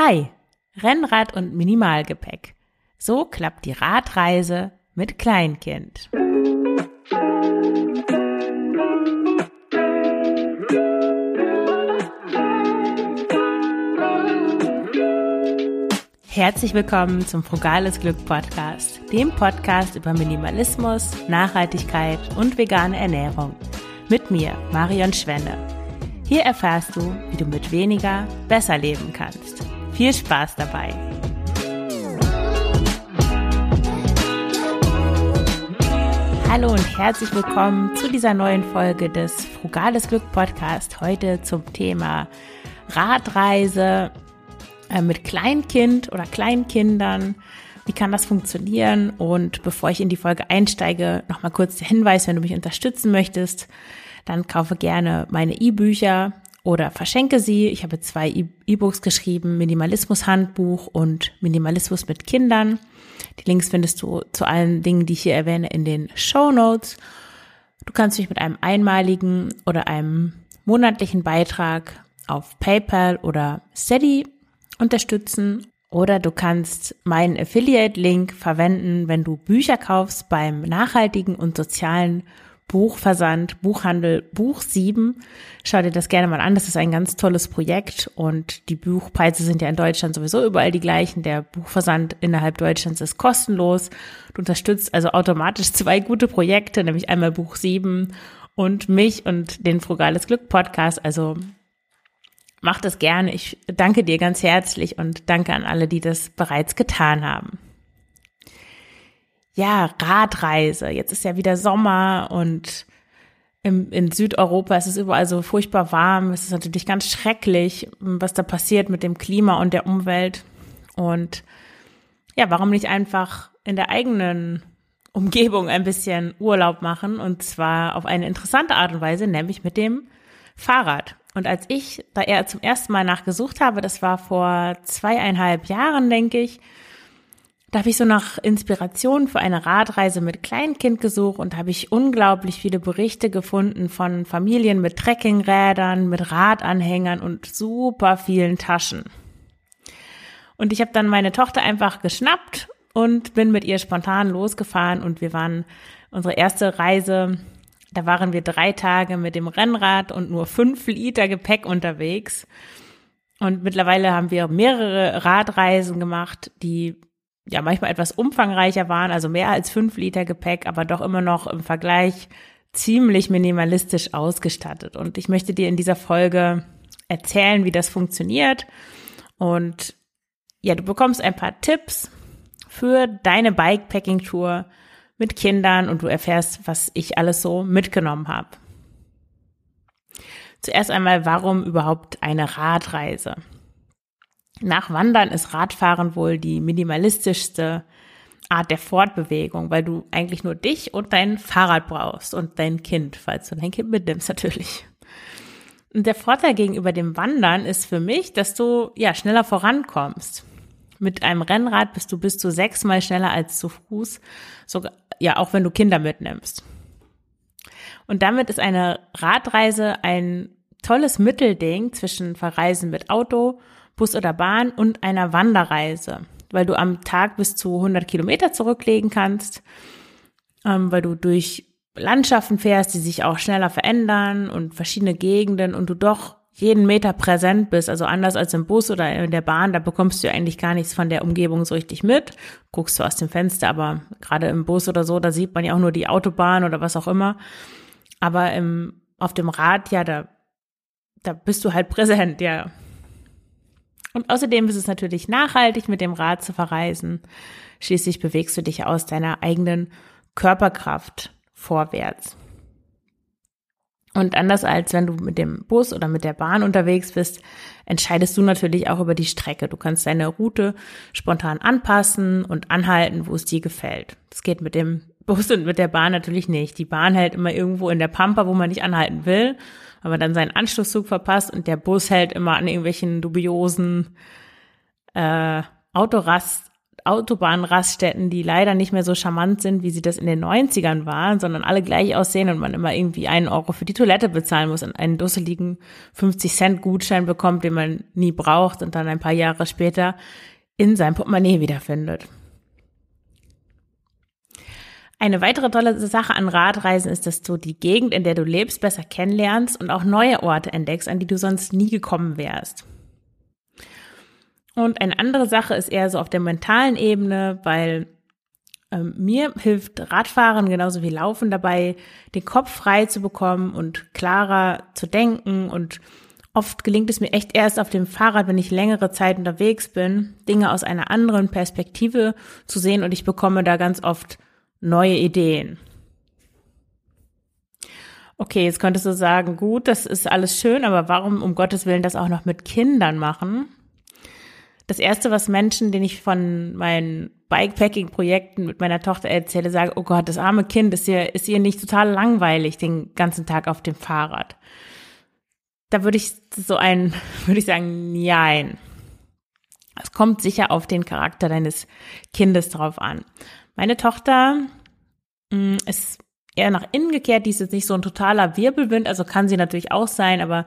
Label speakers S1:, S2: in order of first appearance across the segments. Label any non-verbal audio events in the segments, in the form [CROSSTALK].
S1: Hi, Rennrad und Minimalgepäck. So klappt die Radreise mit Kleinkind. Herzlich willkommen zum Frugales Glück Podcast, dem Podcast über Minimalismus, Nachhaltigkeit und vegane Ernährung. Mit mir, Marion Schwenne. Hier erfährst du, wie du mit weniger besser leben kannst. Viel Spaß dabei! Hallo und herzlich willkommen zu dieser neuen Folge des Frugales Glück Podcast. Heute zum Thema Radreise äh, mit Kleinkind oder Kleinkindern. Wie kann das funktionieren? Und bevor ich in die Folge einsteige, nochmal kurz der Hinweis, wenn du mich unterstützen möchtest, dann kaufe gerne meine E-Bücher oder verschenke sie. Ich habe zwei e- E-Books geschrieben, Minimalismus Handbuch und Minimalismus mit Kindern. Die Links findest du zu allen Dingen, die ich hier erwähne, in den Show Notes. Du kannst mich mit einem einmaligen oder einem monatlichen Beitrag auf PayPal oder Steady unterstützen oder du kannst meinen Affiliate-Link verwenden, wenn du Bücher kaufst beim nachhaltigen und sozialen Buchversand, Buchhandel, Buch 7. Schau dir das gerne mal an. Das ist ein ganz tolles Projekt und die Buchpreise sind ja in Deutschland sowieso überall die gleichen. Der Buchversand innerhalb Deutschlands ist kostenlos. Du unterstützt also automatisch [LAUGHS] zwei gute Projekte, nämlich einmal Buch 7 und mich und den Frugales Glück Podcast. Also mach das gerne. Ich danke dir ganz herzlich und danke an alle, die das bereits getan haben ja, Radreise. Jetzt ist ja wieder Sommer und im, in Südeuropa ist es überall so furchtbar warm. Es ist natürlich ganz schrecklich, was da passiert mit dem Klima und der Umwelt. Und ja, warum nicht einfach in der eigenen Umgebung ein bisschen Urlaub machen und zwar auf eine interessante Art und Weise, nämlich mit dem Fahrrad. Und als ich da eher zum ersten Mal nachgesucht habe, das war vor zweieinhalb Jahren, denke ich, da habe ich so nach Inspiration für eine Radreise mit Kleinkind gesucht und habe ich unglaublich viele Berichte gefunden von Familien mit Trekkingrädern, mit Radanhängern und super vielen Taschen. Und ich habe dann meine Tochter einfach geschnappt und bin mit ihr spontan losgefahren und wir waren unsere erste Reise, da waren wir drei Tage mit dem Rennrad und nur fünf Liter Gepäck unterwegs. Und mittlerweile haben wir mehrere Radreisen gemacht, die ja manchmal etwas umfangreicher waren, also mehr als fünf Liter Gepäck, aber doch immer noch im Vergleich ziemlich minimalistisch ausgestattet. Und ich möchte dir in dieser Folge erzählen, wie das funktioniert. Und ja, du bekommst ein paar Tipps für deine Bikepacking-Tour mit Kindern und du erfährst, was ich alles so mitgenommen habe. Zuerst einmal, warum überhaupt eine Radreise? Nach Wandern ist Radfahren wohl die minimalistischste Art der Fortbewegung, weil du eigentlich nur dich und dein Fahrrad brauchst und dein Kind, falls du dein Kind mitnimmst natürlich. Und der Vorteil gegenüber dem Wandern ist für mich, dass du ja schneller vorankommst. Mit einem Rennrad bist du bis zu sechsmal schneller als zu Fuß, sogar ja auch wenn du Kinder mitnimmst. Und damit ist eine Radreise ein tolles Mittelding zwischen Verreisen mit Auto Bus oder Bahn und einer Wanderreise, weil du am Tag bis zu 100 Kilometer zurücklegen kannst, ähm, weil du durch Landschaften fährst, die sich auch schneller verändern und verschiedene Gegenden und du doch jeden Meter präsent bist, also anders als im Bus oder in der Bahn, da bekommst du eigentlich gar nichts von der Umgebung so richtig mit. Guckst du aus dem Fenster, aber gerade im Bus oder so, da sieht man ja auch nur die Autobahn oder was auch immer. Aber im, auf dem Rad, ja, da, da bist du halt [LAUGHS] präsent, ja. Und außerdem ist es natürlich nachhaltig, mit dem Rad zu verreisen. Schließlich bewegst du dich aus deiner eigenen Körperkraft vorwärts. Und anders als wenn du mit dem Bus oder mit der Bahn unterwegs bist, entscheidest du natürlich auch über die Strecke. Du kannst deine Route spontan anpassen und anhalten, wo es dir gefällt. Das geht mit dem Bus und mit der Bahn natürlich nicht. Die Bahn hält immer irgendwo in der Pampa, wo man nicht anhalten will aber dann seinen Anschlusszug verpasst und der Bus hält immer an irgendwelchen dubiosen äh, Autorast, Autobahnraststätten, die leider nicht mehr so charmant sind, wie sie das in den 90ern waren, sondern alle gleich aussehen und man immer irgendwie einen Euro für die Toilette bezahlen muss und einen dusseligen 50 Cent Gutschein bekommt, den man nie braucht und dann ein paar Jahre später in seinem Portemonnaie wiederfindet. Eine weitere tolle Sache an Radreisen ist, dass du die Gegend, in der du lebst, besser kennenlernst und auch neue Orte entdeckst, an die du sonst nie gekommen wärst. Und eine andere Sache ist eher so auf der mentalen Ebene, weil ähm, mir hilft Radfahren genauso wie Laufen dabei, den Kopf frei zu bekommen und klarer zu denken. Und oft gelingt es mir echt erst auf dem Fahrrad, wenn ich längere Zeit unterwegs bin, Dinge aus einer anderen Perspektive zu sehen und ich bekomme da ganz oft neue Ideen. Okay, jetzt könntest du sagen, gut, das ist alles schön, aber warum um Gottes Willen das auch noch mit Kindern machen? Das erste, was Menschen, denen ich von meinen Bikepacking-Projekten mit meiner Tochter erzähle, sagen, oh Gott, das arme Kind, ist ihr, ist ihr nicht total langweilig den ganzen Tag auf dem Fahrrad? Da würde ich so ein, [LAUGHS] würde ich sagen, nein. Es kommt sicher auf den Charakter deines Kindes drauf an. Meine Tochter mh, mm, ist eher nach innen gekehrt, die ist jetzt nicht so ein totaler Wirbelwind, also kann sie natürlich auch sein, aber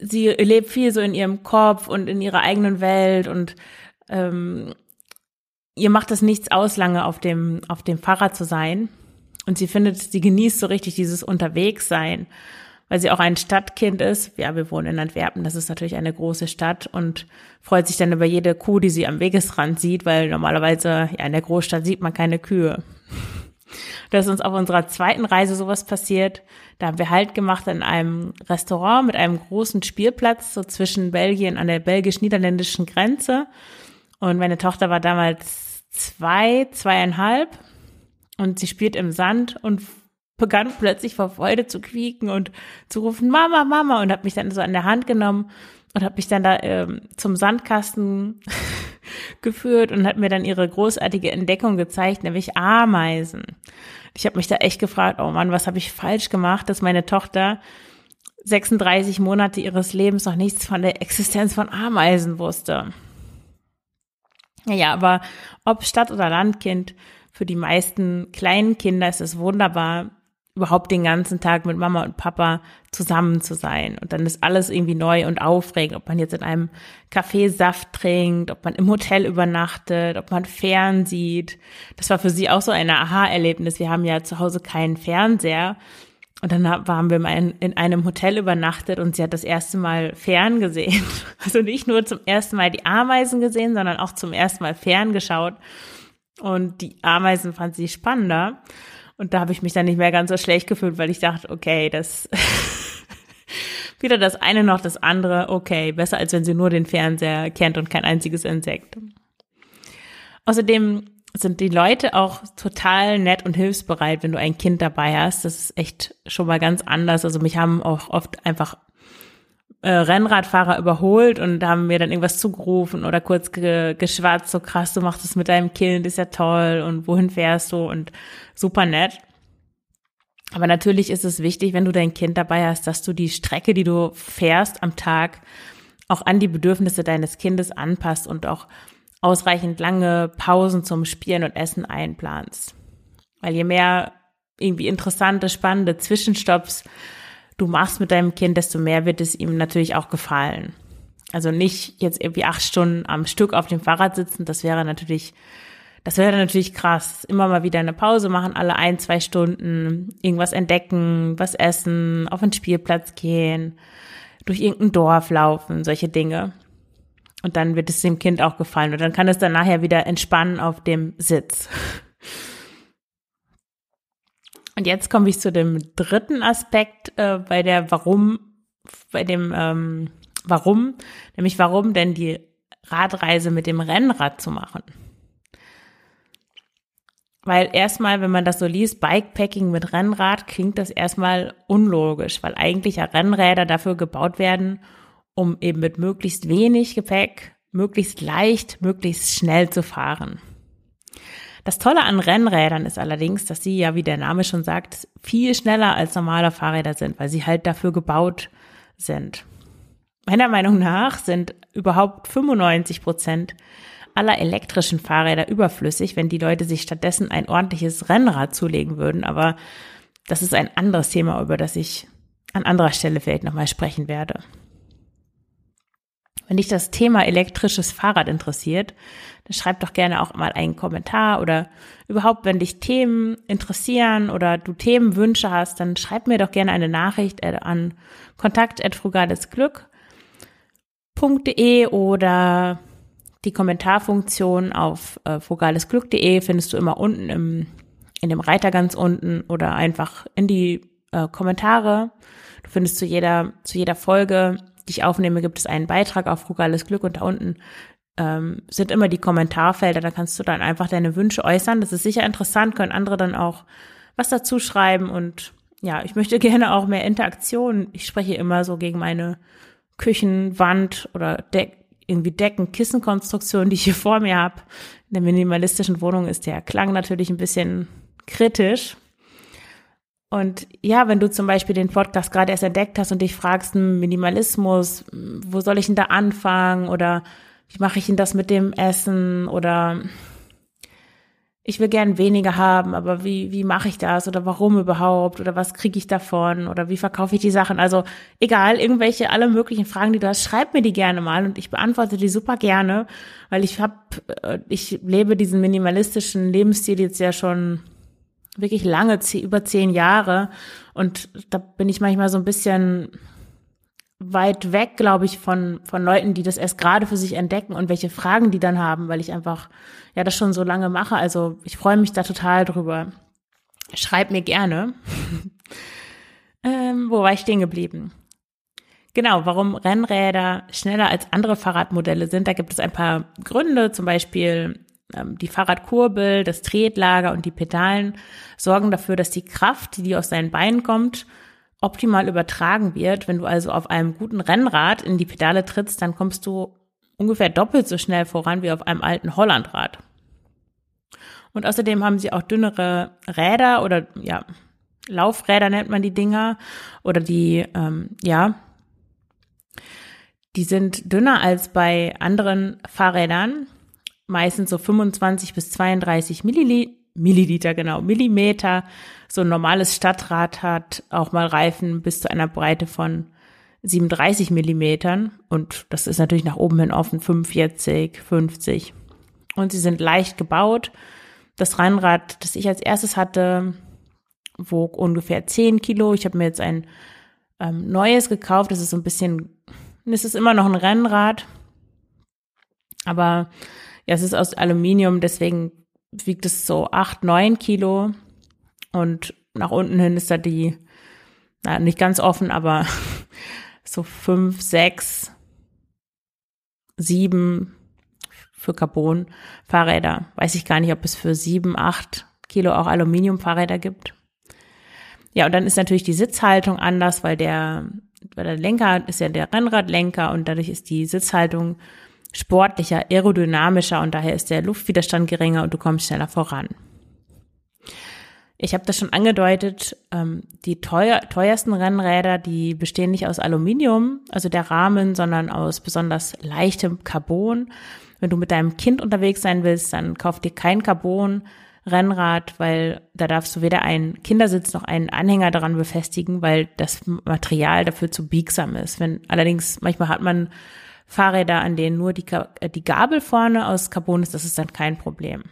S1: sie lebt viel so in ihrem Kopf und in ihrer eigenen Welt und ähm, ihr macht es nichts aus, lange auf dem, auf dem Fahrrad zu sein. Und sie findet, sie genießt so richtig dieses Unterwegssein weil sie auch ein Stadtkind ist. Ja, wir wohnen in Antwerpen, das ist natürlich eine große Stadt und freut sich dann über jede Kuh, die sie am Wegesrand sieht, weil normalerweise ja in der Großstadt sieht man keine Kühe. [LAUGHS] Das ist uns auf unserer zweiten Reise sowas passiert. Da haben wir Halt gemacht in einem Restaurant mit einem großen Spielplatz, so zwischen Belgien an der belgisch-niederländischen Grenze. Und meine Tochter war damals zwei, zweieinhalb und sie spielt im Sand und begann plötzlich vor Freude zu quieken und zu rufen, Mama, Mama, und hat mich dann so an der Hand genommen und hat mich dann da ähm, zum Sandkasten [LAUGHS] geführt und hat mir dann ihre großartige Entdeckung gezeigt, nämlich Ameisen. Ich habe mich da echt gefragt, oh Mann, was habe ich falsch gemacht, dass meine Tochter 36 Monate ihres Lebens noch nichts von der Existenz von Ameisen wusste. Naja, aber ob Stadt- oder Landkind, für die meisten kleinen Kinder ist es wunderbar, überhaupt den ganzen Tag mit Mama und Papa zusammen zu sein. Und dann ist alles irgendwie neu und aufregend, ob man jetzt in einem Café Saft trinkt, ob man im Hotel übernachtet, ob man fern sieht. Das war für sie auch so ein Aha-Erlebnis. Wir haben ja zu Hause keinen Fernseher. Und dann haben wir in einem Hotel übernachtet und sie hat das erste Mal fern gesehen. [LAUGHS] Also nicht nur zum ersten Mal die Ameisen gesehen, sondern auch zum ersten Mal fern geschaut. Und die Ameisen fand sie spannender. Und da habe ich mich dann nicht mehr ganz so schlecht gefühlt, weil ich dachte, okay, das [LAUGHS] weder das eine noch das andere, okay, besser als wenn sie nur den Fernseher kennt und kein einziges Insekt. Außerdem sind die Leute auch total nett und hilfsbereit, wenn du ein Kind dabei hast. Das ist echt schon mal ganz anders. Also mich haben auch oft einfach äh, Rennradfahrer überholt und haben mir dann irgendwas zugerufen oder kurz ge geschwatzt, so krass, du machst es mit deinem Kind, ist ja toll und wohin fährst du und super nett. Aber natürlich ist es wichtig, wenn du dein Kind dabei hast, dass du die Strecke, die du fährst am Tag, auch an die Bedürfnisse deines Kindes anpasst und auch ausreichend lange Pausen zum Spielen und Essen einplanst. Weil je mehr irgendwie interessante, spannende Zwischenstopps du machst mit deinem Kind, desto mehr wird es ihm natürlich auch gefallen. Also nicht jetzt irgendwie acht Stunden am Stück auf dem Fahrrad sitzen, das wäre natürlich, das wäre natürlich krass. Immer mal wieder eine Pause machen, alle ein, zwei Stunden, irgendwas entdecken, was essen, auf den Spielplatz gehen, durch irgendein Dorf laufen, solche Dinge. Und dann wird es dem Kind auch gefallen. Und dann kann es dann nachher wieder entspannen auf dem Sitz. [LAUGHS] Und jetzt komme ich zu dem dritten Aspekt äh, bei der Warum, bei dem ähm, Warum, nämlich warum denn die Radreise mit dem Rennrad zu machen. Weil erstmal, wenn man das so liest, Bikepacking mit Rennrad, klingt das erstmal unlogisch, weil eigentlich ja Rennräder dafür gebaut werden, um eben mit möglichst wenig Gepäck, möglichst leicht, möglichst schnell zu fahren. Das Tolle an Rennrädern ist allerdings, dass sie ja, wie der Name schon sagt, viel schneller als normale Fahrräder sind, weil sie halt dafür gebaut sind. Meiner Meinung nach sind überhaupt 95 Prozent aller elektrischen Fahrräder überflüssig, wenn die Leute sich stattdessen ein ordentliches Rennrad zulegen würden. Aber das ist ein anderes Thema, über das ich an anderer Stelle vielleicht nochmal sprechen werde. Wenn dich das Thema elektrisches Fahrrad interessiert, schreib doch gerne auch mal einen Kommentar oder überhaupt, wenn dich Themen interessieren oder du Themenwünsche hast, dann schreib mir doch gerne eine Nachricht äh, an kontakt.frugalesglück.de oder die Kommentarfunktion auf äh, frugalesglück.de findest du immer unten im, in dem Reiter ganz unten oder einfach in die äh, Kommentare. Du findest zu jeder, zu jeder Folge die ich aufnehme, gibt es einen Beitrag auf Frugales Glück und da unten ähm, sind immer die Kommentarfelder. Da kannst du dann einfach deine Wünsche äußern. Das ist sicher interessant, können andere dann auch was dazu schreiben und ja, ich möchte [LAUGHS] gerne auch mehr Interaktion. Ich spreche immer so gegen meine Küchenwand oder Deck, irgendwie Decken, Kissenkonstruktion, die ich hier vor mir habe. In der minimalistischen Wohnung ist der Klang natürlich ein bisschen kritisch. Und ja, wenn du zum Beispiel den Podcast gerade erst entdeckt hast und dich fragst, hm, Minimalismus, wo soll ich denn da anfangen? Oder wie mache ich denn das mit dem Essen? Oder ich will gern weniger haben, aber wie, wie mache ich das? Oder warum überhaupt? Oder was kriege ich davon? Oder wie verkaufe ich die Sachen? Also egal, irgendwelche, alle möglichen Fragen, die du hast, schreib mir die gerne mal und ich beantworte die super gerne, weil ich habe, äh, ich lebe diesen minimalistischen Lebensstil jetzt ja schon wirklich lange, über zehn Jahre. Und da bin ich manchmal so ein bisschen weit weg, glaube ich, von, von Leuten, die das erst gerade für sich entdecken und welche Fragen die dann haben, weil ich einfach, ja, das schon so lange mache. Also ich freue mich da total drüber. Schreib mir gerne. [LAUGHS] ähm, wo war ich stehen geblieben? Genau, warum Rennräder schneller als andere Fahrradmodelle sind, da gibt es ein paar Gründe, zum Beispiel ähm, die Fahrradkurbel, das Tretlager und die Pedalen sorgen dafür, dass die Kraft, die aus deinen Beinen kommt, optimal übertragen wird. Wenn du also auf einem guten Rennrad in die Pedale trittst, dann kommst du ungefähr doppelt so schnell voran wie auf einem alten Hollandrad. Und außerdem haben sie auch dünnere Räder oder ja, Laufräder nennt man die Dinger oder die, ähm, ja, die sind dünner als bei anderen Fahrrädern meistens so 25 bis 32 Milliliter, Milliliter, genau, Millimeter. So ein normales Stadtrad hat auch mal Reifen bis zu einer Breite von 37 Millimetern. Und das ist natürlich nach oben hin offen, 45, 50. Und sie sind leicht gebaut. Das Rennrad, das ich als erstes hatte, wog ungefähr 10 Kilo. Ich habe mir jetzt ein ähm, neues gekauft. Das ist so ein bisschen, es ist immer noch ein Rennrad. Aber ja, es ist aus Aluminium, deswegen wiegt es so acht, neun Kilo. Und nach unten hin ist da die, na, nicht ganz offen, aber [LAUGHS] so fünf, sechs, sieben für Carbon-Fahrräder. Weiß ich gar nicht, ob es für sieben, acht Kilo auch Aluminium-Fahrräder gibt. Ja, und dann ist natürlich die Sitzhaltung anders, weil der, weil der Lenker ist ja der Rennradlenker und dadurch ist die Sitzhaltung sportlicher, aerodynamischer und daher ist der Luftwiderstand geringer und du kommst schneller voran. Ich habe das schon angedeutet, ähm, die teuer, teuersten Rennräder, die bestehen nicht aus Aluminium, also der Rahmen, sondern aus besonders leichtem Carbon. Wenn du mit deinem Kind unterwegs sein willst, dann kauf dir kein Carbon. Rennrad, weil da darfst du weder einen Kindersitz noch einen Anhänger daran befestigen, weil das Material dafür zu biegsam ist. Wenn allerdings manchmal hat man Fahrräder, an denen nur die, äh, die Gabel vorne aus Carbon ist, das ist dann kein Problem.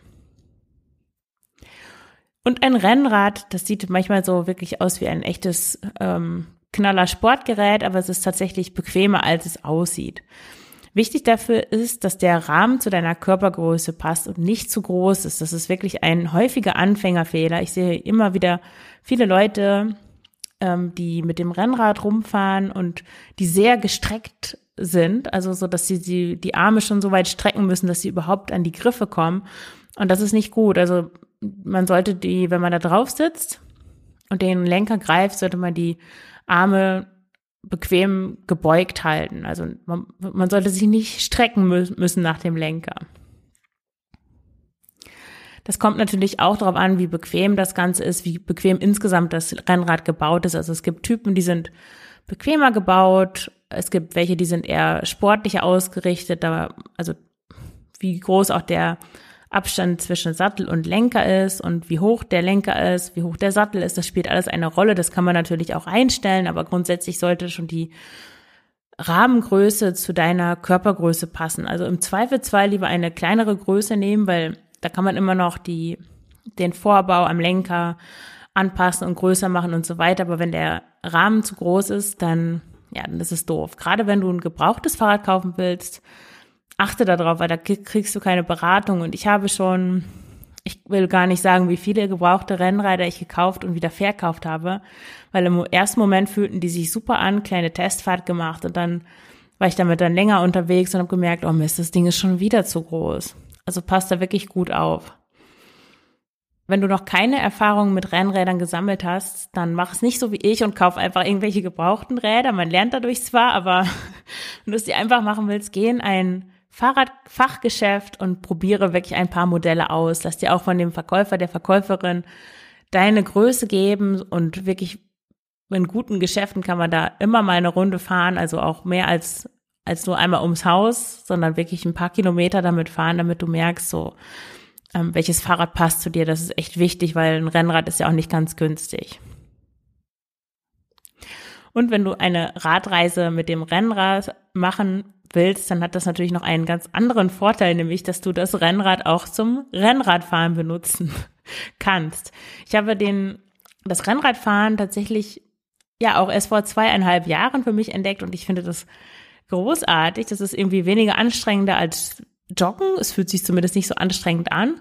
S1: Und ein Rennrad, das sieht manchmal so wirklich aus wie ein echtes ähm, knaller Sportgerät, aber es ist tatsächlich bequemer, als es aussieht. Wichtig dafür ist, dass der Rahmen zu deiner Körpergröße passt und nicht zu groß ist. Das ist wirklich ein häufiger Anfängerfehler. Ich sehe immer wieder viele Leute, ähm, die mit dem Rennrad rumfahren und die sehr gestreckt sind, also so, dass sie die, die Arme schon so weit strecken müssen, dass sie überhaupt an die Griffe kommen. Und das ist nicht gut. Also man sollte die, wenn man da drauf sitzt und den Lenker greift, sollte man die Arme bequem gebeugt halten. Also man, man sollte sich nicht strecken müssen nach dem Lenker. Das kommt natürlich auch darauf an, wie bequem das Ganze ist, wie bequem insgesamt das Rennrad gebaut ist. Also es gibt Typen, die sind bequemer gebaut. Es gibt welche, die sind eher sportlicher ausgerichtet. Da, also wie groß auch der Abstand zwischen Sattel und Lenker ist und wie hoch der Lenker ist, wie hoch der Sattel ist. Das spielt alles eine Rolle. Das kann man natürlich auch einstellen, aber grundsätzlich sollte schon die Rahmengröße zu deiner Körpergröße passen. Also im Zweifelsfall lieber eine kleinere Größe nehmen, weil da kann man immer noch die, den Vorbau am Lenker anpassen und größer machen und so weiter. Aber wenn der Rahmen zu groß ist, dann, ja, dann ist es doof. Gerade wenn du ein gebrauchtes Fahrrad kaufen willst, achte darauf, weil da kriegst du keine Beratung. Und ich habe schon, ich will gar nicht sagen, wie viele gebrauchte Rennräder ich gekauft und wieder verkauft habe, weil im ersten Moment fühlten die sich super an, kleine Testfahrt gemacht und dann war ich damit dann länger unterwegs und habe gemerkt, oh Mist, das Ding ist schon wieder zu groß. Also passt da wirklich gut auf. Wenn du noch keine Erfahrung mit Rennrädern gesammelt hast, dann mach es nicht so wie ich und kauf einfach irgendwelche gebrauchten Räder. Man lernt dadurch zwar, aber [LAUGHS] wenn du es dir einfach machen willst, geh in ein Fahrradfachgeschäft und probiere wirklich ein paar Modelle aus. Lass dir auch von dem Verkäufer, der Verkäuferin deine Größe geben und wirklich in guten Geschäften kann man da immer mal eine Runde fahren, also auch mehr als, als nur einmal ums Haus, sondern wirklich ein paar Kilometer damit fahren, damit du merkst, so, ähm, welches Fahrrad passt zu dir. Das ist echt wichtig, weil ein Rennrad ist ja auch nicht ganz günstig. Und wenn du eine Radreise mit dem Rennrad machen willst, dann hat das natürlich noch einen ganz anderen Vorteil, nämlich, dass du das Rennrad auch zum Rennradfahren benutzen [LAUGHS] kannst. Ich habe den, das Rennradfahren tatsächlich ja auch erst vor zweieinhalb Jahren für mich entdeckt und ich finde das großartig. Das ist irgendwie weniger anstrengender als Joggen. Es fühlt sich zumindest nicht so anstrengend an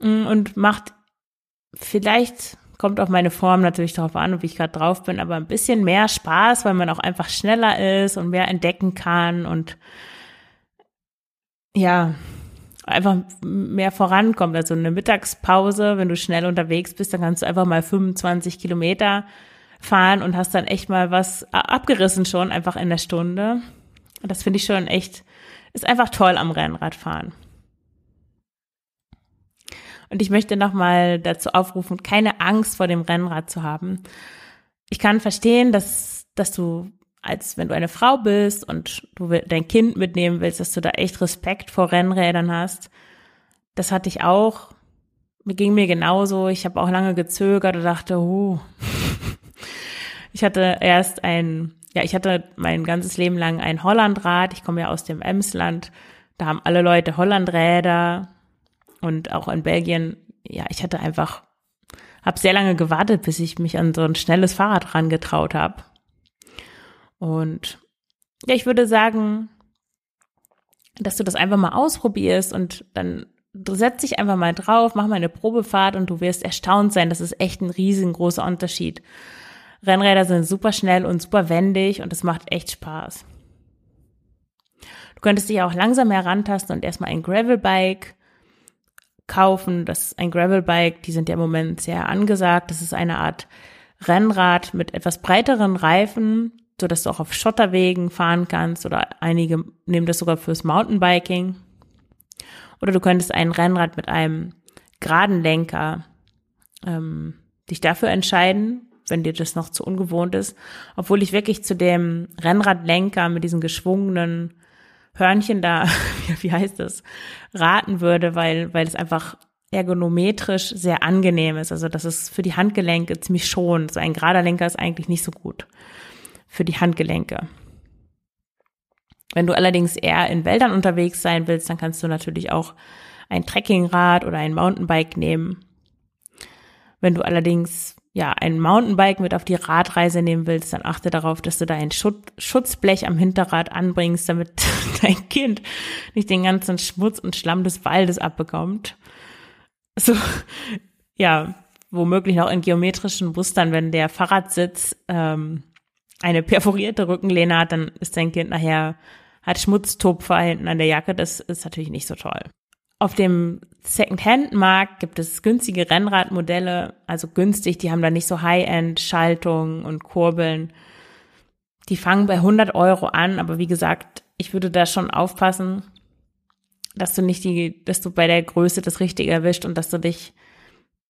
S1: mm, und macht vielleicht kommt auf meine Form natürlich darauf an, wie ich gerade drauf bin, aber ein bisschen mehr Spaß, weil man auch einfach schneller ist und mehr entdecken kann und ja, einfach mehr vorankommt. Also eine Mittagspause, wenn du schnell unterwegs bist, dann kannst du einfach mal 25 Kilometer fahren und hast dann echt mal was abgerissen schon, einfach in der Stunde. Und das finde ich schon echt, ist einfach toll am Rennradfahren. Und ich möchte nochmal dazu aufrufen, keine Angst vor dem Rennrad zu haben. Ich kann verstehen, dass, dass du als wenn du eine Frau bist und du dein Kind mitnehmen willst, dass du da echt Respekt vor Rennrädern hast. Das hatte ich auch. Ging mir genauso. Ich habe auch lange gezögert und dachte, huh. [LAUGHS] Ich hatte erst ein, ja, ich hatte mein ganzes Leben lang ein Hollandrad. Ich komme ja aus dem Emsland. Da haben alle Leute Hollandräder und auch in Belgien, ja, ich hatte einfach, habe sehr lange gewartet, bis ich mich an so ein schnelles Fahrrad rangetraut habe. Und ja, ich würde sagen, dass du das einfach mal ausprobierst und dann du setzt dich einfach mal drauf, mach mal eine Probefahrt und du wirst erstaunt sein. Das ist echt ein riesengroßer Unterschied. Rennräder sind super schnell und super wendig und es macht echt Spaß. Du könntest dich auch langsam herantasten und erstmal ein Gravelbike kaufen. Das ist ein Gravelbike, die sind ja im Moment sehr angesagt. Das ist eine Art Rennrad mit etwas breiteren Reifen, so dass du auch auf Schotterwegen fahren kannst oder einige nehmen das sogar fürs Mountainbiking. Oder du könntest ein Rennrad mit einem geraden Lenker ähm, dich dafür entscheiden, wenn dir das noch zu ungewohnt ist. Obwohl ich wirklich zu dem Rennradlenker mit diesen geschwungenen Hörnchen da, [LAUGHS] wie heißt das, raten würde, weil, weil es einfach ergonometrisch sehr angenehm ist. Also das ist für die Handgelenke ziemlich schon. So ein gerader Lenker ist eigentlich nicht so gut für die Handgelenke. Wenn du allerdings eher in Wäldern unterwegs sein willst, dann kannst du natürlich auch ein Trekkingrad oder ein Mountainbike nehmen. Wenn du allerdings ja, ein Mountainbike mit auf die Radreise nehmen willst, dann achte darauf, dass du da ein Schutzblech am Hinterrad anbringst, damit [LAUGHS] dein Kind nicht den ganzen Schmutz und Schlamm des Waldes abbekommt. So, ja, womöglich noch in geometrischen Mustern, wenn der Fahrradsitz ähm, eine perforierte Rückenlehne hat, dann ist dein Kind nachher, hat Schmutztupfer hinten an der Jacke, das ist natürlich nicht so toll. Auf dem Second-Hand-Markt gibt es günstige Rennradmodelle, also günstig, die haben da nicht so High-End-Schaltungen und Kurbeln. Die fangen bei 100 Euro an, aber wie gesagt, ich würde da schon aufpassen, dass du nicht die, dass du bei der Größe das Richtige erwischt und dass du dich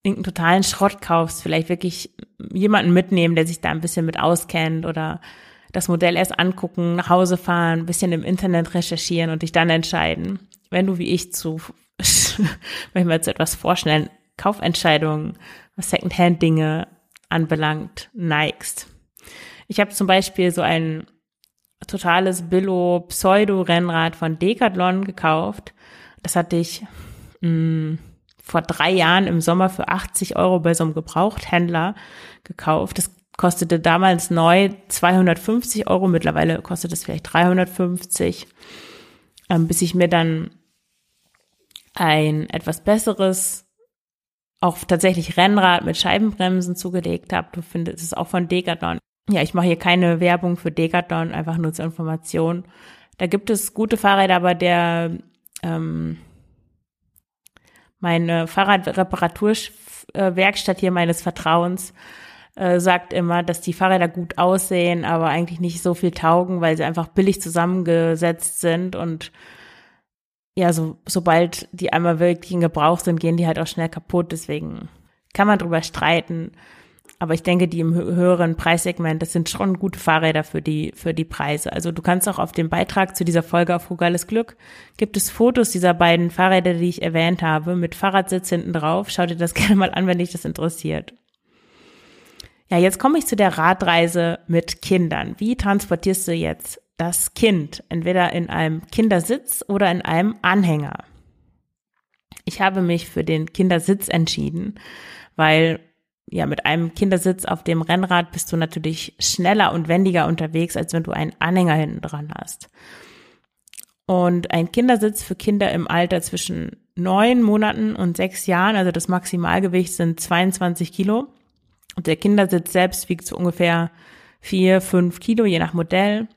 S1: irgendeinen totalen Schrott kaufst, vielleicht wirklich jemanden mitnehmen, der sich da ein bisschen mit auskennt oder das Modell erst angucken, nach Hause fahren, ein bisschen im Internet recherchieren und dich dann entscheiden wenn du wie ich zu, manchmal [LAUGHS] zu etwas vorschnellen Kaufentscheidungen, was Secondhand-Dinge anbelangt, neigst. Ich habe zum Beispiel so ein totales Billo-Pseudo-Rennrad von Decathlon gekauft. Das hatte ich mh, mm, vor drei Jahren im Sommer für 80 Euro bei so einem Gebrauchthändler gekauft. Das kostete damals neu 250 Euro, mittlerweile kostet es vielleicht 350, ähm, bis ich mir dann ein etwas besseres, auch tatsächlich Rennrad mit Scheibenbremsen zugelegt habe. Du findest es auch von Decathlon. Ja, ich mache hier keine Werbung für Decathlon, einfach nur zur Information. Da gibt es gute Fahrräder, aber der ähm, meine Fahrradreparaturwerkstatt hier meines Vertrauens äh, sagt immer, dass die Fahrräder gut aussehen, aber eigentlich nicht so viel taugen, weil sie einfach billig zusammengesetzt sind und ja, so, sobald die einmal wirklich in Gebrauch sind, gehen die halt auch schnell kaputt. Deswegen kann man drüber streiten. Aber ich denke, die im höheren Preissegment, das sind schon gute Fahrräder für die, für die Preise. Also du kannst auch auf dem Beitrag zu dieser Folge auf Frugales Glück, gibt es Fotos dieser beiden Fahrräder, die ich erwähnt habe, mit Fahrradsitz hinten drauf. Schau dir das [LAUGHS] gerne mal an, wenn dich das interessiert. Ja, jetzt komme ich zu der Radreise mit Kindern. Wie transportierst du jetzt das Kind? Entweder in einem Kindersitz oder in einem Anhänger. Ich habe mich für den Kindersitz entschieden, weil ja, mit einem Kindersitz auf dem Rennrad bist du natürlich schneller und wendiger unterwegs, als wenn du einen Anhänger hinten dran hast. Und ein Kindersitz für Kinder im Alter zwischen neun Monaten und sechs Jahren, also das Maximalgewicht sind 22 Kilo. Und der Kindersitz selbst wiegt so ungefähr vier, fünf Kilo, je nach Modell.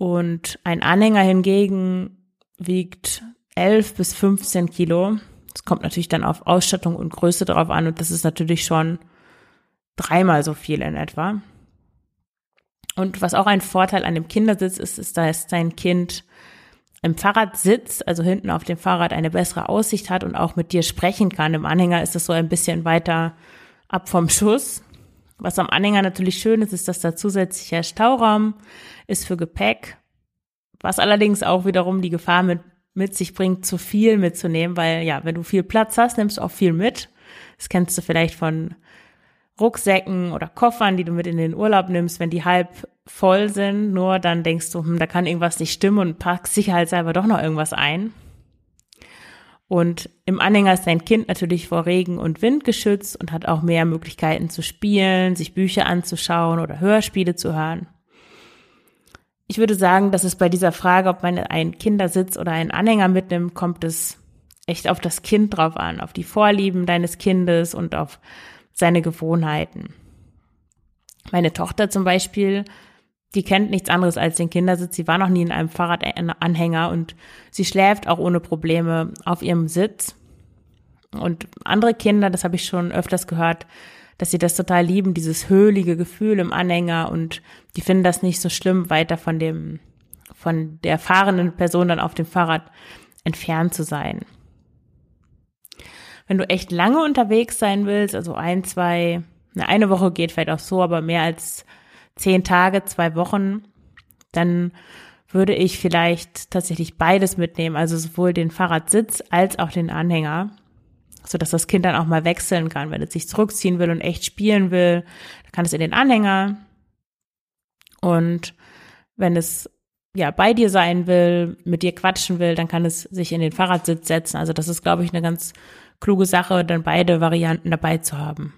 S1: Und ein Anhänger hingegen wiegt elf bis 15 Kilo. Es kommt natürlich dann auf Ausstattung und Größe drauf an und das ist natürlich schon dreimal so viel in etwa. Und was auch ein Vorteil an dem Kindersitz ist, ist, dass dein Kind im Fahrrad sitzt, also hinten auf dem Fahrrad eine bessere Aussicht hat und auch mit dir sprechen kann. Im Anhänger ist es so ein bisschen weiter ab vom Schuss. Was am Anhänger natürlich schön ist, ist, dass da zusätzlicher Stauraum ist für Gepäck, was allerdings auch wiederum die Gefahr mit mit sich bringt, zu viel mitzunehmen, weil ja, wenn du viel Platz hast, nimmst du auch viel mit. Das kennst du vielleicht von Rucksäcken oder Koffern, die du mit in den Urlaub nimmst, wenn die halb voll sind, nur dann denkst du, hm, da kann irgendwas nicht stimmen und packst sicherheitshalber doch noch irgendwas ein. Und im Anhänger ist dein Kind natürlich vor Regen und Wind geschützt und hat auch mehr Möglichkeiten zu spielen, sich Bücher anzuschauen oder Hörspiele zu hören. Ich würde sagen, dass es bei dieser Frage, ob man einen Kindersitz oder einen Anhänger mitnimmt, kommt es echt auf das Kind drauf an, auf die Vorlieben deines Kindes und auf seine Gewohnheiten. Meine Tochter zum Beispiel, die kennt nichts anderes als den Kindersitz. Sie war noch nie in einem Fahrradanhänger und sie schläft auch ohne Probleme auf ihrem Sitz. Und andere Kinder, das habe ich schon öfters gehört, dass sie das total lieben, dieses höhlige Gefühl im Anhänger und die finden das nicht so schlimm, weiter von dem, von der fahrenden Person dann auf dem Fahrrad entfernt zu sein. Wenn du echt lange unterwegs sein willst, also ein, zwei, eine Woche geht vielleicht auch so, aber mehr als zehn Tage, zwei Wochen, dann würde ich vielleicht tatsächlich beides mitnehmen, also sowohl den Fahrradsitz als auch den Anhänger so dass das Kind dann auch mal wechseln kann, wenn es sich zurückziehen will und echt spielen will, dann kann es in den Anhänger. Und wenn es ja bei dir sein will, mit dir quatschen will, dann kann es sich in den Fahrradsitz setzen. Also das ist, glaube ich, eine ganz kluge Sache, dann beide Varianten dabei zu haben.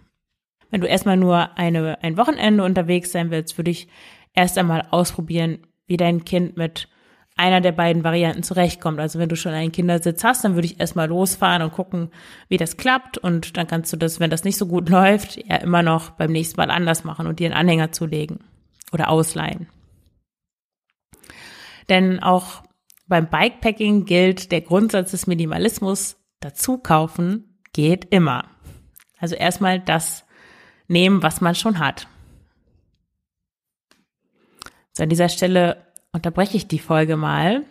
S1: Wenn du erstmal nur eine, ein Wochenende unterwegs sein willst, würde ich erst einmal ausprobieren, wie dein Kind mit einer der beiden Varianten zurechtkommt. Also wenn du schon einen Kindersitz hast, dann würde ich erstmal losfahren und gucken, wie das klappt. Und dann kannst du das, wenn das nicht so gut [LAUGHS] läuft, ja immer noch beim nächsten Mal anders machen und dir einen Anhänger zulegen oder ausleihen. Denn auch beim Bikepacking gilt der Grundsatz des Minimalismus, dazu kaufen geht immer. Also erstmal das nehmen, was man schon hat. So, an dieser Stelle unterbreche ich die Folge mal.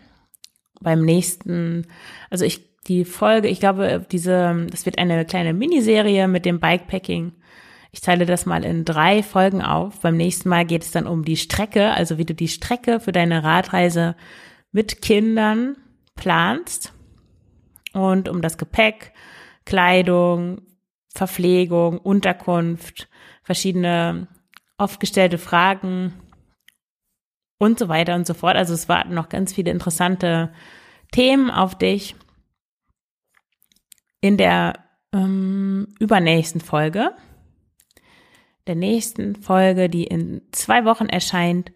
S1: Beim nächsten, also ich, die Folge, ich glaube, diese, das wird eine kleine Miniserie mit dem Bikepacking. Ich teile das mal in drei Folgen auf. Beim nächsten Mal geht es dann um die Strecke, also wie du die Strecke für deine Radreise mit Kindern planst. und um das Gepäck, Kleidung, Verpflegung, Unterkunft, verschiedene oft gestellte Fragen und so weiter und so fort. Also es warten noch ganz viele interessante Themen auf dich in der ähm, übernächsten Folge. Der nächsten Folge, die in zwei Wochen erscheint,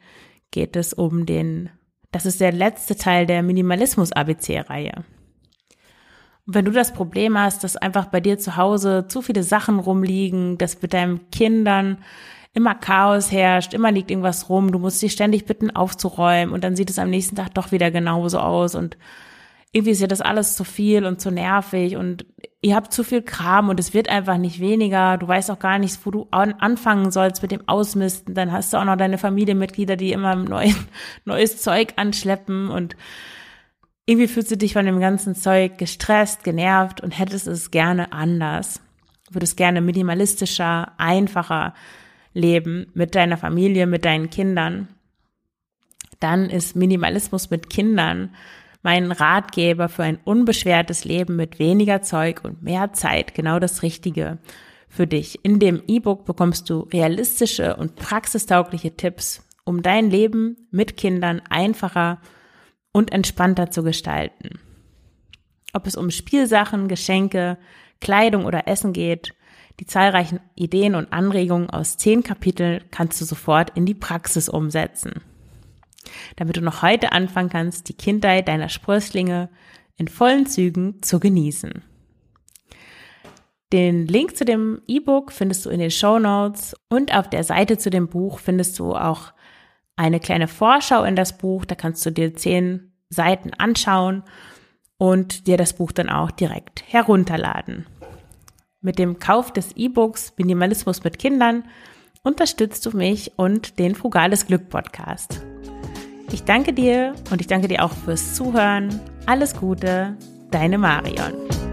S1: geht es um den, das ist der letzte Teil der Minimalismus-ABC-Reihe. Wenn du das Problem hast, dass einfach bei dir zu Hause zu viele Sachen rumliegen, dass mit deinen Kindern immer Chaos herrscht, immer liegt irgendwas rum, du musst sie ständig bitten aufzuräumen und dann sieht es am nächsten Tag doch wieder genauso aus und irgendwie ist ja das alles zu viel und zu nervig und ihr habt zu viel Kram und es wird einfach nicht weniger. Du weißt auch gar nicht, wo du anfangen sollst mit dem Ausmisten. Dann hast du auch noch deine Familienmitglieder, die immer neu, [LAUGHS] neues Zeug anschleppen und irgendwie fühlst du dich von dem ganzen Zeug gestresst, genervt und hättest es gerne anders. Würdest gerne minimalistischer, einfacher leben mit deiner Familie, mit deinen Kindern. Dann ist Minimalismus mit Kindern mein Ratgeber für ein unbeschwertes Leben mit weniger Zeug und mehr Zeit genau das Richtige für dich. In dem E-Book bekommst du realistische und praxistaugliche Tipps, um dein Leben mit Kindern einfacher und entspannter zu gestalten. Ob es um Spielsachen, Geschenke, Kleidung oder Essen geht, die zahlreichen Ideen und Anregungen aus zehn Kapiteln kannst du sofort in die Praxis umsetzen damit du noch heute anfangen kannst, die Kindheit deiner Sprösslinge in vollen Zügen zu genießen. Den Link zu dem E-Book findest du in den Show Notes und auf der Seite zu dem Buch findest du auch eine kleine Vorschau in das Buch. Da kannst du dir zehn Seiten anschauen und dir das Buch dann auch direkt herunterladen. Mit dem Kauf des E-Books Minimalismus mit Kindern unterstützt du mich und den Frugales Glück Podcast. Ich danke dir und ich danke dir auch fürs Zuhören. Alles Gute, deine Marion.